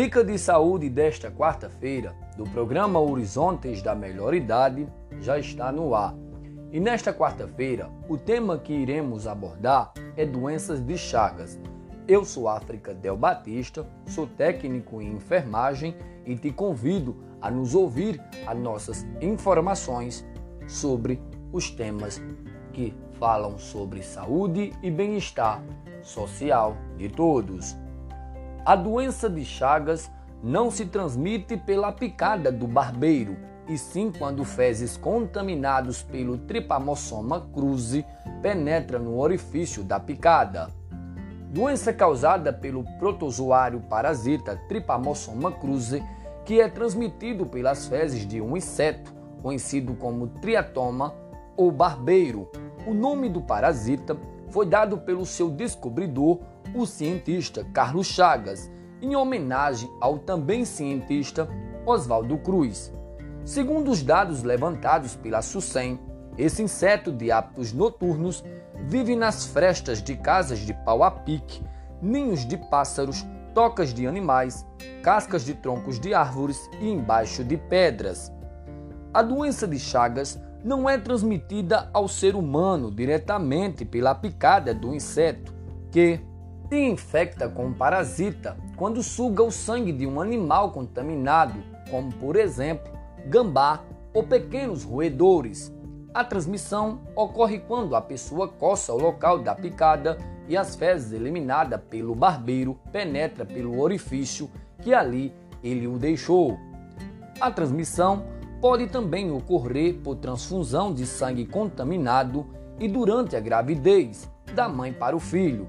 Dica de saúde desta quarta-feira do programa Horizontes da Melhor Idade já está no ar. E nesta quarta-feira, o tema que iremos abordar é doenças de Chagas. Eu sou África Del Batista, sou técnico em enfermagem e te convido a nos ouvir as nossas informações sobre os temas que falam sobre saúde e bem-estar social de todos. A doença de Chagas não se transmite pela picada do barbeiro, e sim quando fezes contaminados pelo Trypanosoma cruzi penetram no orifício da picada. Doença causada pelo protozoário parasita Trypanosoma cruzi, que é transmitido pelas fezes de um inseto, conhecido como triatoma ou barbeiro. O nome do parasita foi dado pelo seu descobridor, o cientista Carlos Chagas, em homenagem ao também cientista Oswaldo Cruz. Segundo os dados levantados pela SUSEM, esse inseto de hábitos noturnos vive nas frestas de casas de pau a pique, ninhos de pássaros, tocas de animais, cascas de troncos de árvores e embaixo de pedras. A doença de Chagas não é transmitida ao ser humano diretamente pela picada do inseto, que se infecta com um parasita quando suga o sangue de um animal contaminado, como por exemplo gambá ou pequenos roedores. A transmissão ocorre quando a pessoa coça o local da picada e as fezes eliminadas pelo barbeiro penetra pelo orifício que ali ele o deixou. A transmissão pode também ocorrer por transfusão de sangue contaminado e durante a gravidez da mãe para o filho.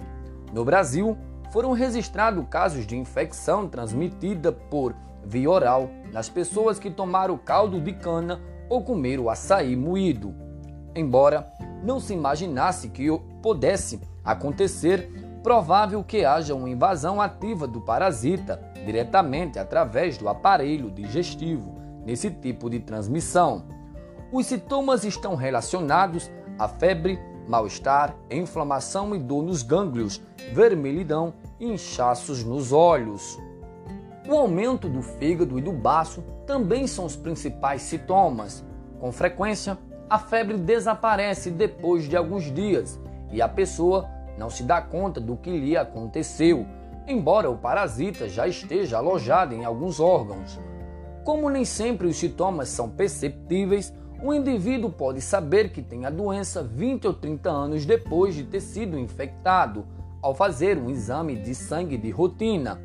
No Brasil, foram registrados casos de infecção transmitida por via oral nas pessoas que tomaram caldo de cana ou comeram açaí moído. Embora não se imaginasse que pudesse acontecer, provável que haja uma invasão ativa do parasita diretamente através do aparelho digestivo nesse tipo de transmissão. Os sintomas estão relacionados à febre, mal-estar, inflamação e dor nos gânglios, vermelhidão e inchaços nos olhos. O aumento do fígado e do baço também são os principais sintomas. Com frequência, a febre desaparece depois de alguns dias e a pessoa não se dá conta do que lhe aconteceu, embora o parasita já esteja alojado em alguns órgãos. Como nem sempre os sintomas são perceptíveis, o indivíduo pode saber que tem a doença 20 ou 30 anos depois de ter sido infectado, ao fazer um exame de sangue de rotina.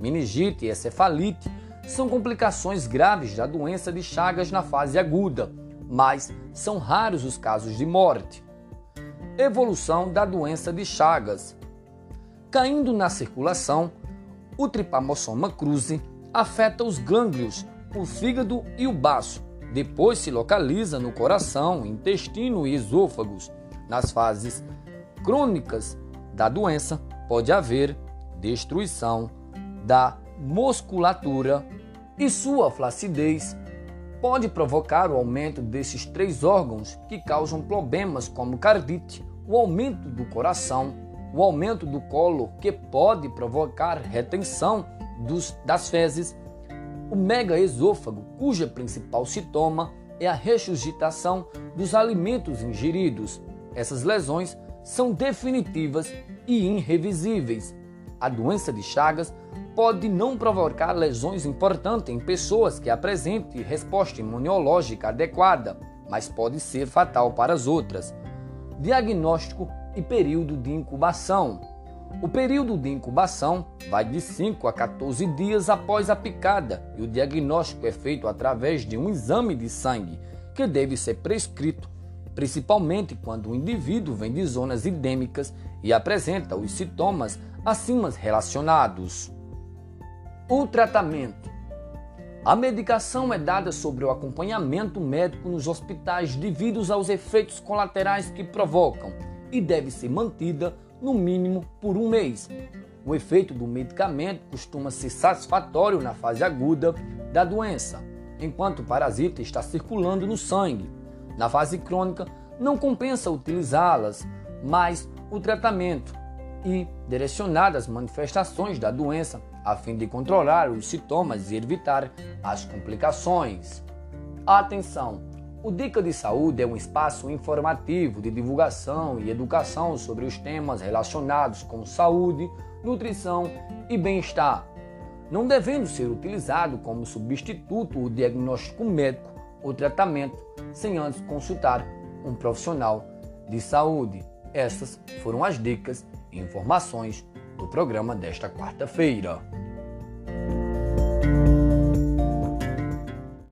Meningite e encefalite são complicações graves da doença de Chagas na fase aguda, mas são raros os casos de morte. Evolução da doença de Chagas. Caindo na circulação, o Trypanosoma cruzi afeta os gânglios o fígado e o baço. Depois se localiza no coração, intestino e esôfagos. Nas fases crônicas da doença, pode haver destruição da musculatura e sua flacidez pode provocar o aumento desses três órgãos que causam problemas como cardite, o aumento do coração, o aumento do colo, que pode provocar retenção dos, das fezes o megaesôfago, cuja principal sintoma é a regurgitação dos alimentos ingeridos. Essas lesões são definitivas e irrevisíveis. A doença de Chagas pode não provocar lesões importantes em pessoas que apresentem resposta imunológica adequada, mas pode ser fatal para as outras. Diagnóstico e período de incubação. O período de incubação vai de 5 a 14 dias após a picada e o diagnóstico é feito através de um exame de sangue, que deve ser prescrito, principalmente quando o indivíduo vem de zonas endêmicas e apresenta os sintomas acima relacionados. O tratamento. A medicação é dada sobre o acompanhamento médico nos hospitais devido aos efeitos colaterais que provocam e deve ser mantida no mínimo por um mês. O efeito do medicamento costuma ser satisfatório na fase aguda da doença, enquanto o parasita está circulando no sangue. Na fase crônica, não compensa utilizá-las, mas o tratamento e direcionar as manifestações da doença, a fim de controlar os sintomas e evitar as complicações. Atenção! O Dica de Saúde é um espaço informativo de divulgação e educação sobre os temas relacionados com saúde, nutrição e bem-estar, não devendo ser utilizado como substituto ou diagnóstico médico ou tratamento sem antes consultar um profissional de saúde. Essas foram as dicas e informações do programa desta quarta-feira.